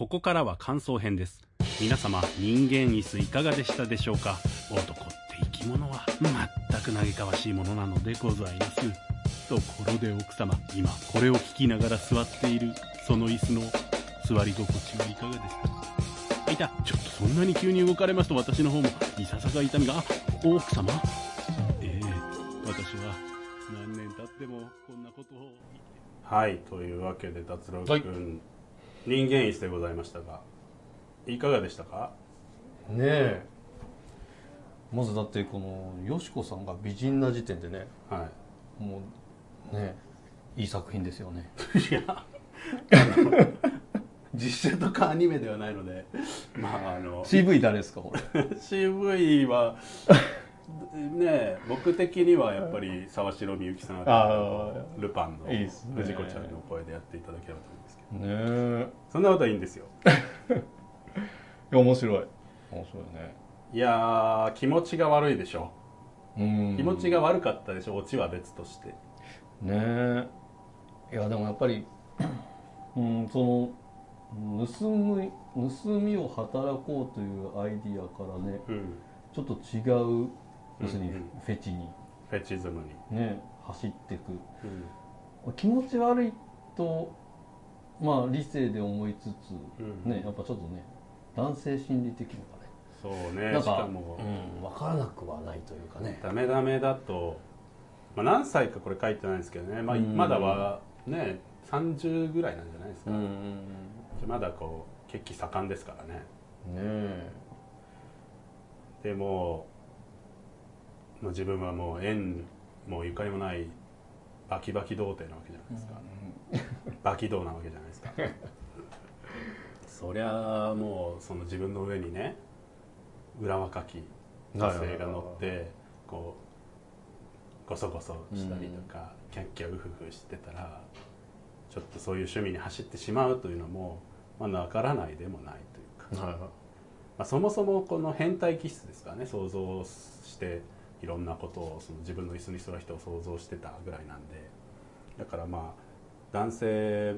ここからは感想編です。皆様人間椅子いかがでしたでしょうか？男って生き物は全く嘆かわしいものなのでございます。ところで奥様今これを聞きながら座っているその椅子の座り心地はいかがですか？いた。ちょっとそんなに急に動かれますと私の方もいささか痛みが。あ奥様。ええ私は何年経ってもこんなことをはいというわけで達郎君、はい人間椅子でございましたがいかがでしたか？ねえ。まずだってこのよしこさんが美人な時点でねはもうねいい作品ですよね。いいや。実写とかアニメではないのでまああの CV 誰ですかこれ？CV は ね僕的にはやっぱり沢城みゆきさんあールパンの藤子ちゃんの声でやっていただければと思うんですけど。ね。えそんなことはいいんですよ。いや面白い。面白いね。いやー気持ちが悪いでしょ。うん。気持ちが悪かったでしょオチは別として。ね。えいやでもやっぱり うんその盗み盗みを働こうというアイディアからねうん。ちょっと違う要するにフェチに。フェチズムに、ね走っていく。うん。気持ち悪いとまあ理性で思いつつうん。ねやっぱちょっとね男性心理的のがね。そうね。しかも、うん、分からなくはないというかね。ダメダメだと、まあ、何歳かこれ書いてないんですけどね、まあ、うん。まだはね30ぐらいなんじゃないですか、うん。まだこう血気盛んですからね。ねえ。でももう自分はもう縁もゆかりもないバキバキ童貞なわけじゃないですか、バキ童なわけじゃないですか。そりゃあもうその自分の上にね裏若き女性が乗ってこうゴソゴソしたりとか、キャッキャウフフしてたらちょっとそういう趣味に走ってしまうというのもまあなからないでもないというか、はいはい。まあ、そもそもこの変態気質ですからね想像していろんなことをその自分の椅子に座る人を想像してたぐらいなんでだからまあ男性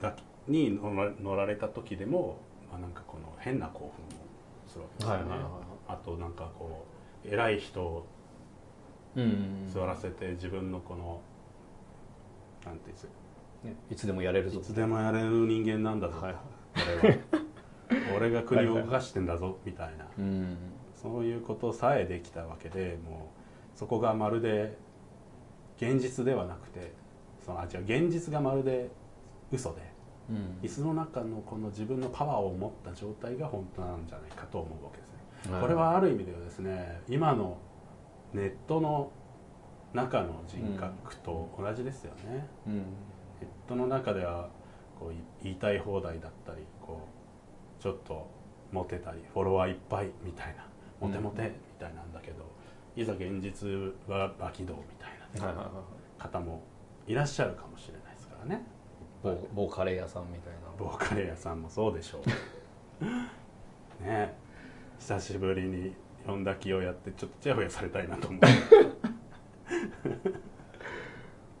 がに乗ら乗られた時でも、まあ、なんかこの変な興奮をするわけですよね、はいはいはいはい。あとなんかこう偉い人をうん座らせて自分のこのなんていうんですか。ねいつでもやれるぞ。いつでもやれる人間なんだぞ、はいはい。俺は。俺が国を動かしてんだぞみたいな。うんそういうことさえできたわけでもうそこがまるで現実ではなくてそのあ違う現実がまるで嘘でうん。椅子の中のこの自分のパワーを持った状態が本当なんじゃないかと思うわけですね。はい。これはある意味ではですね今のネットの中の人格と同じですよね。うん。ネットの中ではこうい言いたい放題だったりこうちょっとモテたりフォロワーいっぱいみたいなモテモテみたいなんだけど、いざ現実はバキドウみたいな、はいはいはい方もいらっしゃるかもしれないですからね。某某カレー屋さんみたいな。ボーカレー屋さんもそうでしょう。ね。久しぶりに呼んだ気をやってちょっとちやほやされたいなと思う。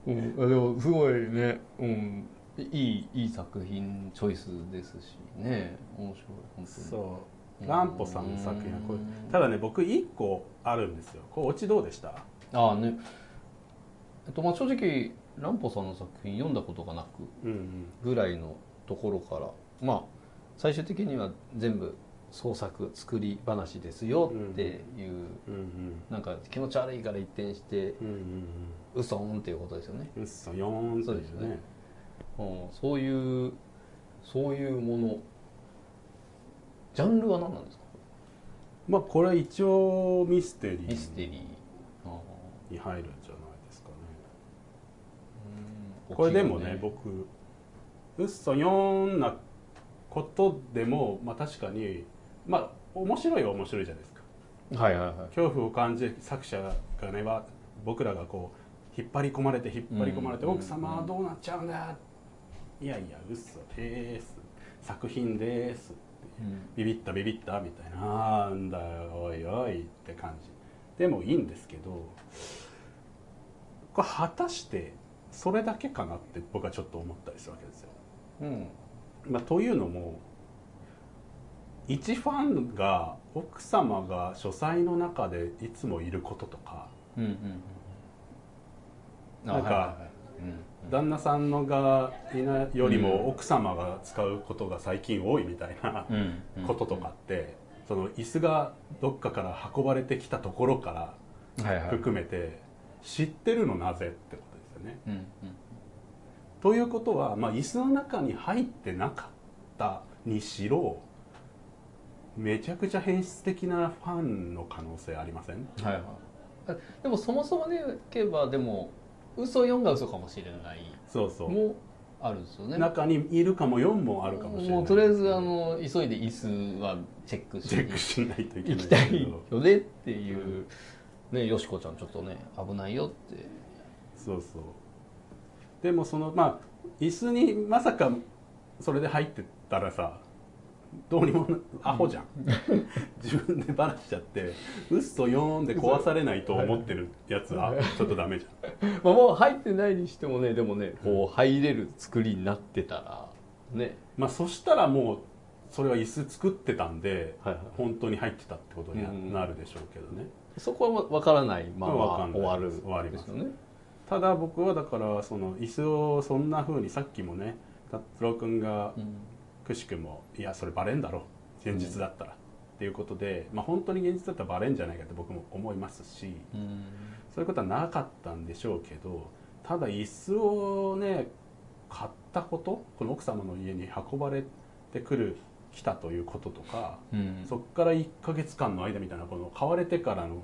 うん、でもすごいね、うん、いいいい作品チョイスですしね。面白い本当に。そうランポさんの作品はこれただね僕1個あるんですよ。これオチどうでした？ああね。えっとまあ正直ランポさんの作品読んだことがなくぐらいのところからまあ最終的には全部創作作り話ですよっていう、うんうん。なんか気持ち悪いから一転してうんうん嘘んっていうことですよね、うそよーんとそうですね。うん、そういうそういうものジャンルは何なんですか？まあこれ一応ミステリミステーリー。あに入るんじゃないですかね。ーこれでもね起き僕うっそよーんなことでもまあ確かにまあ面白いは面白いじゃないですか。るはいはいはい。恐怖を感じ作者がねは僕らがこう引っ張り込まれて引っ張り込まれて、うん。奥様はどうなっちゃうんだ、いやいや嘘です。作品ですビビったビビったみたいな。なんだよおいおいって感じ。でもいいんですけどこれ果たしてそれだけかなって僕はちょっと思ったりするわけですよ。うん。まあ、というのも一ファンが奥様が書斎の中でいつもいることとかうんうんうんなんかあはいはいはい。うん旦那さんのがいないよりも奥様が使うことが最近多いみたいなこととかってその椅子がどっかから運ばれてきたところから含めて知ってるのなぜってことですよね。うんうん。ということは、まあ、椅子の中に入ってなかったにしろめちゃくちゃ変質的なファンの可能性ありません？はいはい。あでもそもそもでいけばでも嘘4が嘘かもしれない。そうそう。もあるんですよね。中にいるかも4もあるかもしれない。もうとりあえずあの急いで椅子はチェックしチェックしないといけない行きたいよねっていう、ねよしこちゃんちょっとね危ないよって。そうそう。でもそのまあ椅子にまさかそれで入ってたらさどうにもなアホじゃん。自分でバラしちゃって嘘4で壊されないと思ってるやつはちょっとダメじゃん。まあもう入ってないにしてもねでもねこう入れる作りになってたらね。まあそしたらもうそれは椅子作ってたんではいはい。本当に入ってたってことにうんなるでしょうけどね、そこは分からないまま終わる終わります。よね。ただ僕はだからその椅子をそんな風にさっきもね達郎君がうんくしくもいやそれバレんだろ現実だったら、っていうことで、まあ、本当に現実だったらバレんじゃないかって僕も思いますしうん。そういうことはなかったんでしょうけどただ椅子をね買ったことこの奥様の家に運ばれてくる来たということとか、うん。そこから1ヶ月間の間みたいなこの買われてからの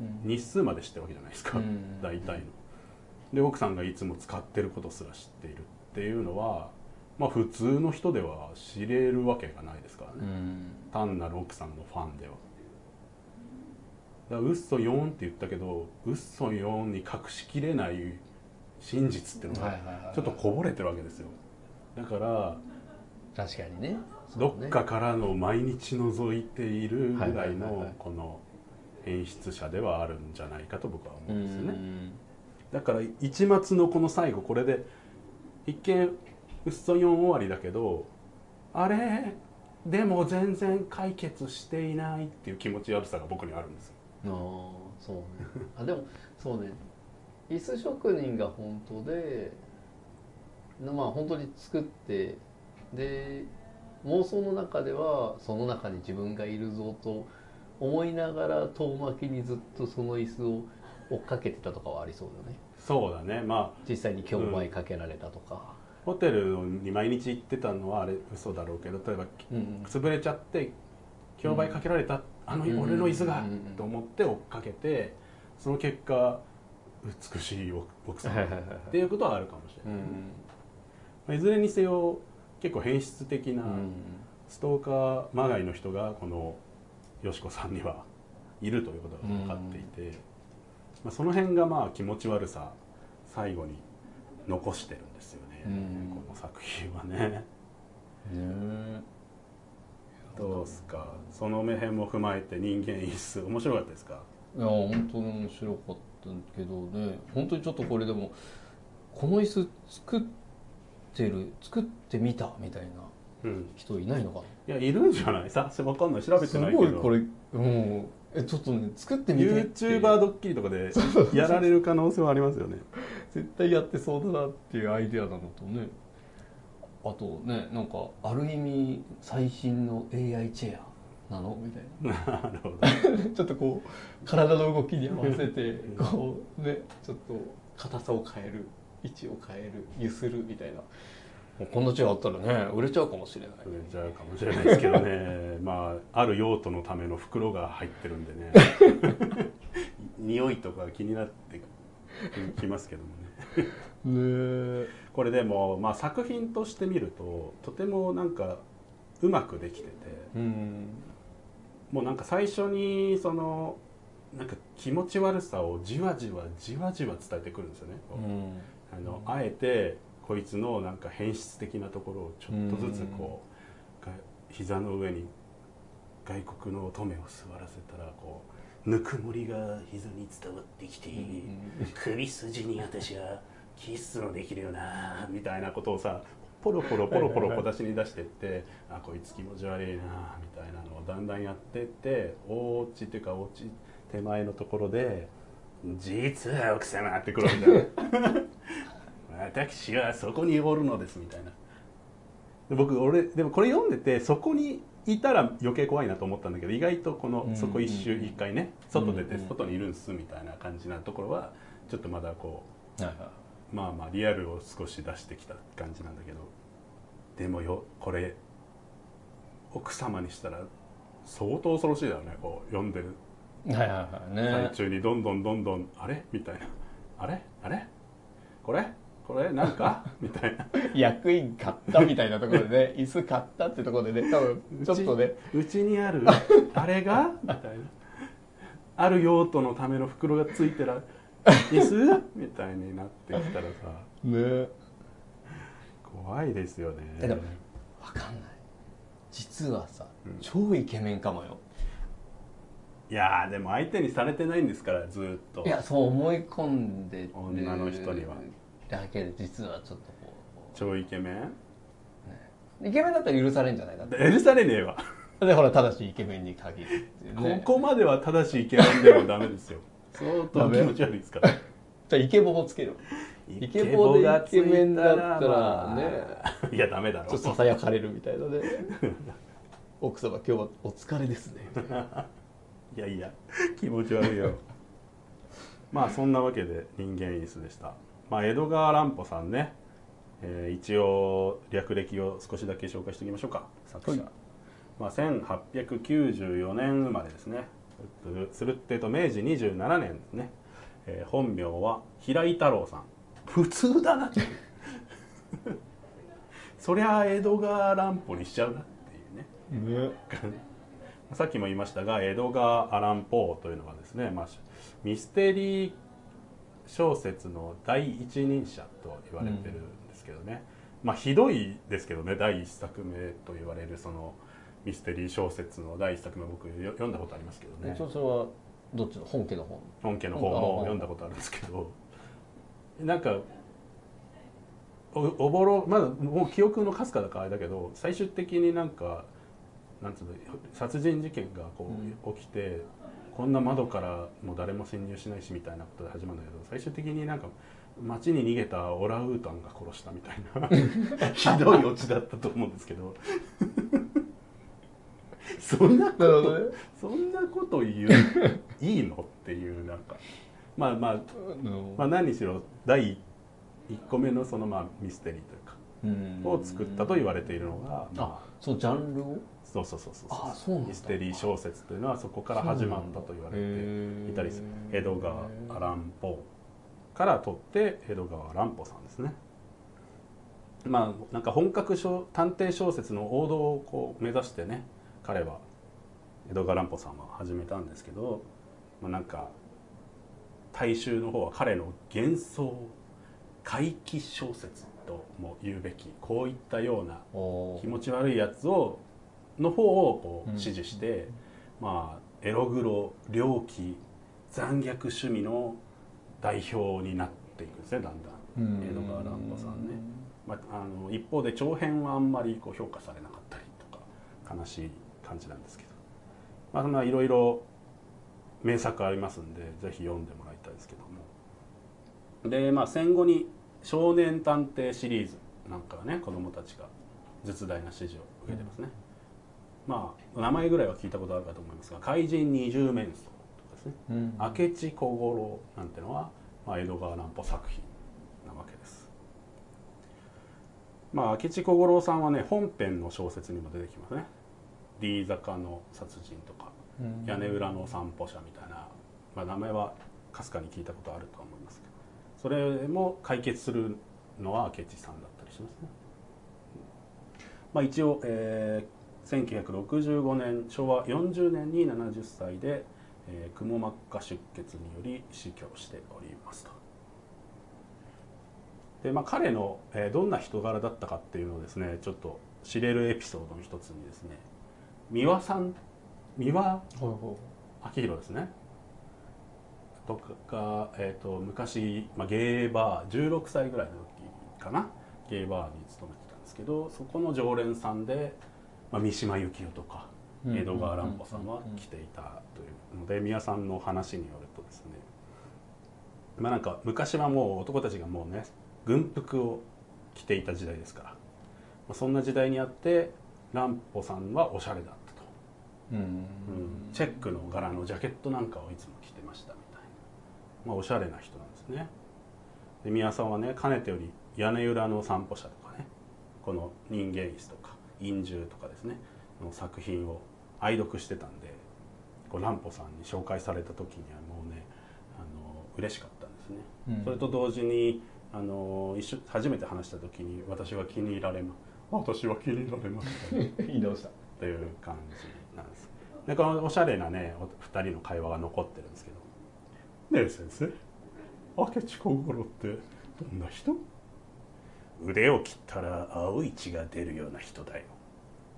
うん。日数まで知ってるわけじゃないですか、うん。大体の。で奥さんがいつも使ってることすら知っているっていうのはまあ普通の人では知れるわけがないですからね、うん。単なる奥さんのファンでは。だから嘘4って言ったけど嘘4に隠しきれない真実っていうのがはいちょっとこぼれてるわけですよ。だから確かにね。どっかからの毎日覗いているぐらいのはいこの演出者ではあるんじゃないかと僕は思うんですよね。ん。だから一末のこの最後これで一見嘘4終わりだけどあれ？でも全然解決していないっていう気持ち悪さが僕にあるんですよ。ああそうね。あでもそうね。椅子職人が本当でなまあ本当に作ってで妄想の中ではその中に自分がいるぞと思いながら遠巻きにずっとその椅子を追っかけてたとかはありそうだよね。そうだね。まあ実際に競売かけられたとか、ホテルに毎日行ってたのはあれ嘘だろうけど例えばうん潰れちゃって競売かけられた、あのうん俺の椅子が、うんと思って追っかけてその結果美しい奥さんっていうことはあるかもしれない、うんまあいずれにせよ結構変質的な、うんストーカーまがいの人がこのよしこさんにはいるということが分かっていて、まあ、その辺がまあ気持ち悪さ最後に残してるんですよね、うん。この作品はね。ねえ。どうですか？その目辺も踏まえて人間椅子面白かったですか？いや本当に面白かったけどね。本当にちょっとこれでもこの椅子作ってる作ってみたみたいなうん。人いないのかな？いやいるんじゃない？さ分かんない。調べてすないけど。ごいこれうんえちょっとね作ってみて。って YouTuber ドッキリとかでやられる可能性はありますよね。絶対やってそうだなっていうアイデアなのとね。あとねなんかある意味最新の AI チェアなの？みたいな。なるほど。ちょっとこう体の動きに合わせてこうねちょっと硬さを変える位置を変える揺するみたいなこんなチェアあったらね売れちゃうかもしれない。売れちゃうかもしれないですけどね。まあある用途のための袋が入ってるんでね。匂いとか気になってきますけどもね。ねこれでも、まあ、作品として見るととてもなんかうまくできててうん。もうなんか最初にそのなんか気持ち悪さをじわじわじわじわ伝えてくるんですよね、あのあえてこいつのなんか変質的なところをちょっとずつこうが膝の上に外国の乙女を座らせたらこうぬくもりが膝に伝わってきて、首筋に私はキスのできるよなみたいなことをさポロポロポロポロ小出しに出してってあこいつ気持ち悪いなみたいなのをだんだんやってってお家っていうかお家手前のところで「実は奥様」ってくるんだよ私はそこにおるのですみたいな。で僕俺でもこれ読んでてそこにいたら余計怖いなと思ったんだけど意外とこのうんそこ一周一回ね外出てうん。外にいるんすみたいな感じなところはちょっとまだこうまあまあリアルを少し出してきた感じなんだけどでもよこれ奥様にしたら相当恐ろしいだろうねこう読んでるいはいはいはい。最ね中にどんどんどんどんあれ？みたいな。あれ？あれ？これ？これなんか？みたいな。役員買ったみたいなところでね 椅子買ったってところでね多分ちょっとね。うちにある あれが？みたいな。ある用途のための袋がついてる。椅子？みたいになってきたらさ。ね。怖いですよね。えでもわかんない。実はさ、うん。超イケメンかもよ。いやーでも相手にされてないんですからずーっと。いやそう思い込んでる女の人にはだけで実はちょっとこ超イケメン？うイケメンだったら許されるんじゃないだって。許されねえわ、でほらただしイケメンに限るっていうね。ここまでは正しいイケメンでもダメですよ。相当気持ち悪いですからじゃあイケボもつけるイケボでイケメンだったらね。いやダメだろ。ちょっとささやかれるみたいなね。奥様今日はお疲れですね。いやいや気持ち悪いよ。まあそんなわけで人間椅子でしたまあ江戸川乱歩さんね、えー一応略歴を少しだけ紹介しておきましょうか。作者、はい。まあ、1894年生まれですね。するってえと明治27年ですね、えー本名は平井太郎さん。普通だな。そりゃ江戸川乱歩にしちゃうなっていうね。ね。さっきも言いましたが江戸川アラン・ポーというのはですね、まあ、ミステリー小説の第一人者と言われてるんですけどね、まあひどいですけどね第一作目と言われるそのミステリー小説の第一作目僕よ読んだことありますけどね。そそれはどっちの？本家の方？本家の方。も読んだことあるんですけど。なんかおおぼろまだもう記憶のかすかだからあれだけど最終的になんかなんつうの殺人事件がこう起きて、こんな窓からもう誰も潜入しないしみたいなことで始まるんだけど最終的になんか街に逃げたオランウータンが殺したみたいな ひどいオチだったと思うんですけど。そんなことそんなこと言ういいのっていうなんか。まあまあ、まあ、何にしろ第1個目のそのまあミステリーというかうん。を作ったと言われているのが、まあ。あそうジャンルを？そうそうそうそうミステリー小説というのはそこから始まったと言われていたりする。江戸川アランポから取って江戸川乱歩さんですね。まあなんか本格小探偵小説の王道をこう目指してね彼は江戸川乱歩さんは始めたんですけど、まあ、なんか大衆の方は彼の幻想怪奇小説とも言うべきこういったようなお気持ち悪いやつをの方をこううん支持して、まあエログロ猟奇残虐趣味の代表になっていくんですねだんだん。江戸川乱歩さんね、まあ、あの一方で長編はあんまりこう評価されなかったりとか悲しい感じなんですけど。まあそんないろいろ名作ありますんでぜひ読んでもらいたいですけども。でまあ戦後に「少年探偵」シリーズなんかはね子供たちが絶大な支持を受けてますね、まあ名前ぐらいは聞いたことあるかと思いますが「怪人二十面相」とかですね。うん。明智小五郎なんてのは、まあ、江戸川乱歩作品なわけです。まあ明智小五郎さんはね本編の小説にも出てきますね「D 坂の殺人」とかうん「屋根裏の散歩者」みたいな、まあ、名前はかすかに聞いたことあるとは思いますけどそれも解決するのは明智さんだったりしますね、まあ、一応、えー1965年昭和40年に70歳で、えー、くも膜下出血により死去しておりますと。で、まあ、彼の、えーどんな人柄だったかっていうのをですねちょっと知れるエピソードの一つにですね三輪さん三輪明宏ですね。とか、えー、と昔、まあ、ゲーバー16歳ぐらいの時かなゲーバーに勤めてたんですけどそこの常連さんで、まあ、三島由紀夫とか江戸川乱歩さんは来ていたというので宮さんの話によるとですねまあなんか昔はもう男たちがもうね軍服を着ていた時代ですから、まあ、そんな時代にあって乱歩さんはおしゃれだったと、うん。うん。チェックの柄のジャケットなんかをいつも着てましたみたいな、まあ、おしゃれな人なんですね。で宮さんはねかねてより屋根裏の散歩者とかねこの人間椅子とか陰獣とかですねの作品を愛読してたんでこう乱歩さんに紹介された時にはもうねあの嬉しかったんですね、うん。それと同時にあの一緒初めて話した時に私は気に入られま私は気に入られました 言い直した。という感じなんです。でこのおしゃれなねお二人の会話が残ってるんですけど「ねえ先生。明智小五郎ってどんな人?」腕を切ったら青い血が出るような人だよ。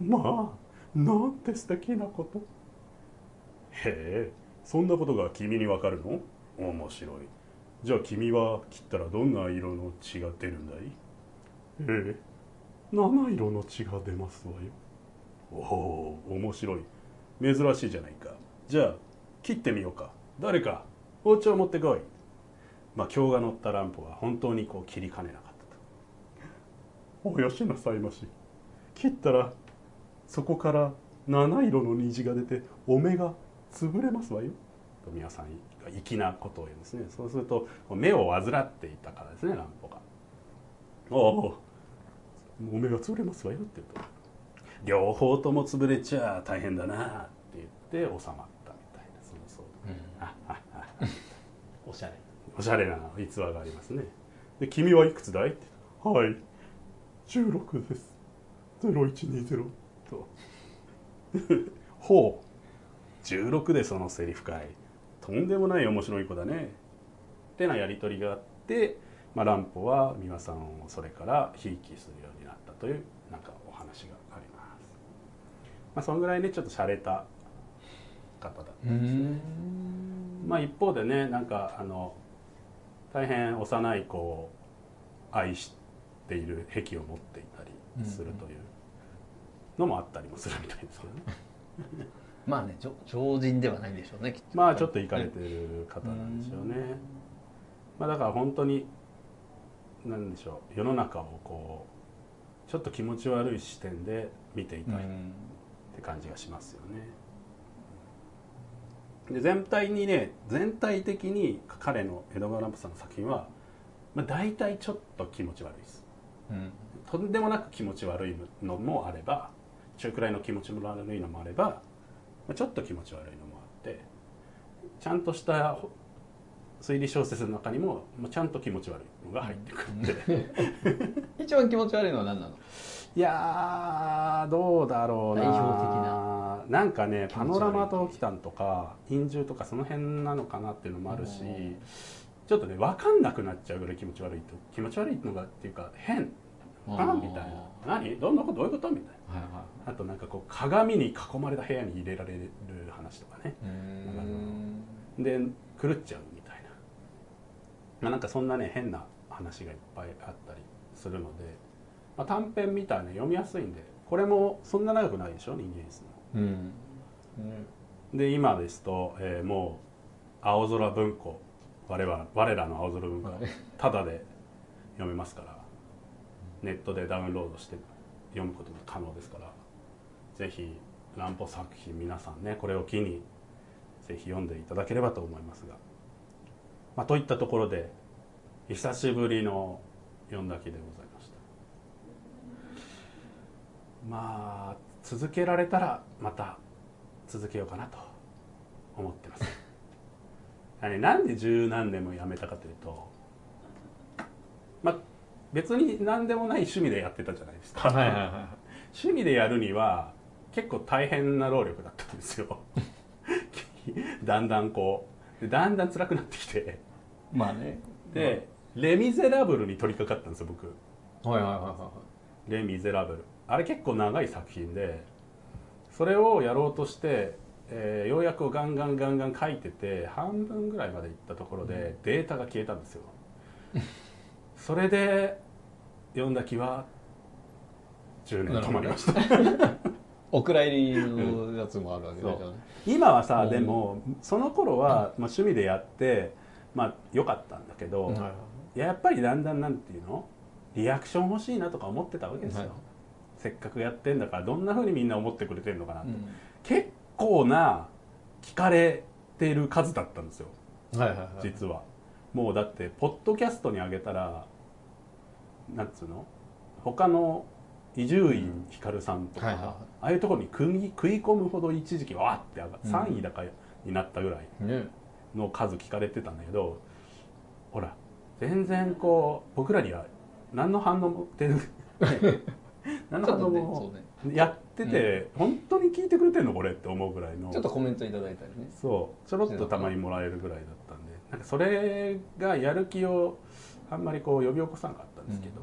まあなんて素敵なこと。へえそんなことが君にわかるの？面白い。じゃあ君は切ったらどんな色の血が出るんだい？ええ七色の血が出ますわよ。おお面白い。珍しいじゃないか。じゃあ切ってみようか。誰か包丁持ってこい。まあ今日が乗ったランプは本当にこう切りかねなかった。とおよしなさいまし。切ったらそこから七色の虹が出てお目が潰れますわよ。と宮さんが粋なことを言うんですね。そうすると目を患っていたからですねランポが「おおお目が潰れますわよ」って言うと「両方とも潰れちゃ大変だな」って言って収まったみたいな。そのそうあああおしゃれ。おしゃれな逸話がありますね。で「君はいくつだい?」って「はい16です。0120」と「ほう。16でそのセリフかい。とんでもない面白い子だね」ってなやり取りがあって、まあ、乱歩は美輪さんをそれからひいきするようになったというなんかお話があります。まあそのぐらいねちょっと洒落た方だったんですねまあ一方でねなんかあの大変幼い子を愛している癖を持っていたりするというのもあったりもするみたいですけどね、まあね常常人ではないんでしょうねきっと。まあちょっといかれてる方なんでしょうね、まあだから本当になんでしょう世の中をこうちょっと気持ち悪い視点で見ていたいって感じがしますよね。で全体にね全体的に彼の江戸川乱歩さんの作品は、まあ、大体ちょっと気持ち悪いです。うんとんでもなく気持ち悪いのもあれば中くらいの気持ち悪いのもあれば、まあ、ちょっと気持ち悪いのもあってちゃんとした推理小説の中にも、まあ、ちゃんと気持ち悪いのが入ってくるんで、一番気持ち悪いのは何なの？いやーどうだろうな代表的な。なんかねパノラマとキタンとか陰獣とかその辺なのかなっていうのもあるしうんちょっとね分かんなくなっちゃうぐらい気持ち悪いと気持ち悪いのがっていうか変うんあみたいな。何？どんなこと？どういうこと？みたいな。はいはあとなんかこう鏡に囲まれた部屋に入れられる話とかね。いで狂っちゃうみたいな、まあ、なんかそんなね変な話がいっぱいあったりするので、まあ、短編みたいな読みやすいんでこれもそんな長くないでしょ？人間椅子の。うん。で今ですと、えーもう青空文庫我々我らの青空文庫ただで読めますからネットでダウンロードして読むことも可能ですからぜひ乱歩作品皆さんねこれを機にぜひ読んでいただければと思いますが、まあ、といったところで久しぶりの読んだ気でございました。まあ続けられたらまた続けようかなと思ってますあれなんで十何年もやめたかというとまあ別に何でもない趣味でやってたじゃないですか、はいはいは趣味でやるには結構大変な労力だったんですよ。だんだんこうでだんだん辛くなってきて。いまあね。で「レ・ミゼラブル」に取り掛かったんですよ僕。はいはいはいはレ・ミゼラブル。あれ結構長い作品でそれをやろうとして、えーようやくガンガンガンガン書いてて半分ぐらいまでいったところでデータが消えたんですよ。それで読んだ気は10年止まりました。お蔵入りのやつもあるわけだよね今はさうん。でもその頃は、まあ、趣味でやってまあ良かったんだけど、はいはい。いややっぱりだんだんなんていうの？リアクション欲しいなとか思ってたわけですよ、はい。せっかくやってんだからどんな風にみんな思ってくれてるのかなって、う結構な聞かれてる数だったんですよ。んはいはいはい。実は。もうだってポッドキャストに上げたらなんつうの？他の伊集院光さんとか、はいはいはい。ああいうところに食い食い込むほど一時期わーって上がうん。3位だかになったぐらいね。の数聞かれてたんだけどほら全然こう僕らには何の反応も出る 何の反応もやってて、本当に聞いてくれてんのこれって思うぐらいの。ちょっとコメントいただいたりね。そう。ちょろっとたまにもらえるぐらいだったんで。なんかそれがやる気をあんまりこう呼び起こさなかったんですけど、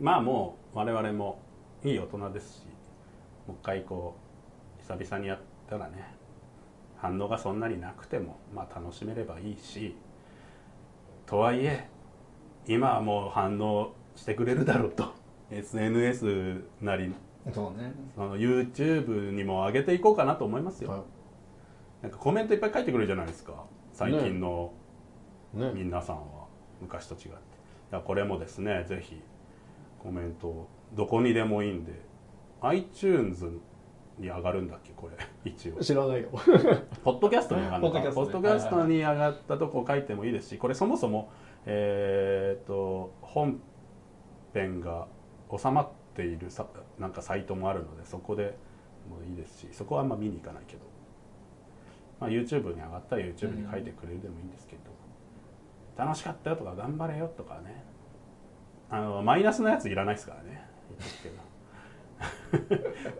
まあもう我々もいい大人ですしもう一回こう久々にやったらね反応がそんなになくてもまあ楽しめればいいし。とはいえ今はもう反応してくれるだろうと。SNS なりそうね。その YouTube にも上げていこうかなと思いますよ、はなんかコメントいっぱい書いてくれるじゃないですか。最近の皆さんは。昔と違って。だこれもですねぜひコメントをどこにでもいいんで。iTunes に上がるんだっけこれ。一応。知らないよ。ポッドキャストに上がるのか。ポッドキャストに上がったとこを書いてもいいですしこれそもそもえー、と本編が収まっているさなんかサイトもあるのでそこでもいいですしそこはあんま見に行かないけど、まあ、YouTube に上がったら YouTube に書いてくれるでもいいんですけど、楽しかったよとか頑張れよとかね。あのマイナスのやついらないですからね。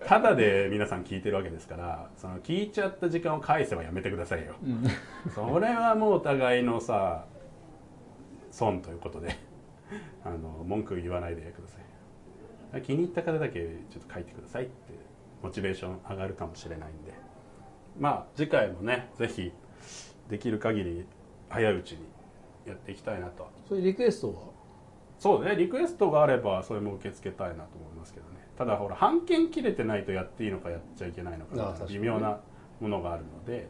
ただ で皆さん聞いてるわけですからその聞いちゃった時間を返せばやめてくださいよ。うん。それはもうお互いのさ損ということであの文句言わないでください気に入った方だけちょっと書いてくださいってモチベーション上がるかもしれないんで。まあ次回もねぜひできる限り早いうちにやっていきたいなと。そういうリクエストは？そうねリクエストがあればそれも受け付けたいなと思いますけどね。ただほら半券切れてないとやっていいのかやっちゃいけないのか微妙なものがあるので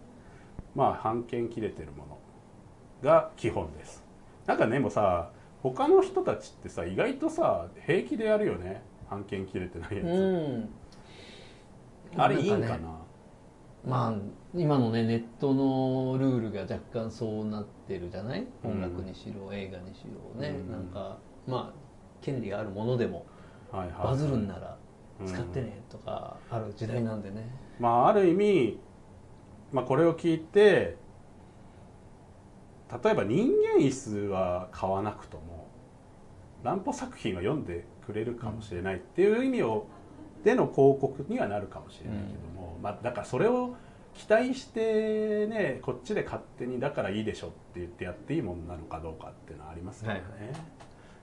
まあ半券切れてるものが基本です。なんかねもうさ他の人たちってさ意外とさ平気でやるよね半券切れてないやつ、うん。あれいいんかな？ねまあ今のねネットのルールが若干そうなってるじゃない？うん。音楽にしろ映画にしろね、うん。なんかまあ権利があるものでもはいはいバズるんならうん。使ってねとかある時代なんでね、まあある意味、まあ、これを聞いて例えば人間椅子は買わなくとも乱歩作品は読んでくれるかもしれないっていう意味をでの広告にはなるかもしれないけども、まあ、だからそれを期待してねこっちで勝手にだからいいでしょって言ってやっていいものなのかどうかっていうのはありますからね、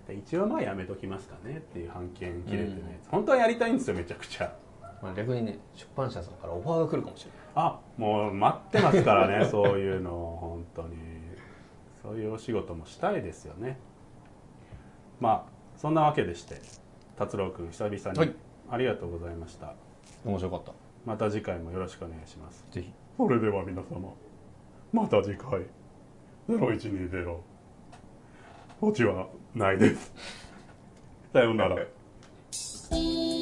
で一応まあやめときますかねっていう判件切れてね、本当はやりたいんですよめちゃくちゃ。まあ、逆にね出版社さんからオファーが来るかもしれない。あもう待ってますからね そういうの本当に。そういうお仕事もしたいですよね。まあそんなわけでして達郎君久々にはい。ありがとうございました、面白かった。また次回もよろしくお願いします。ぜひ。それでは皆様また次回。0120オチはないです。さようなら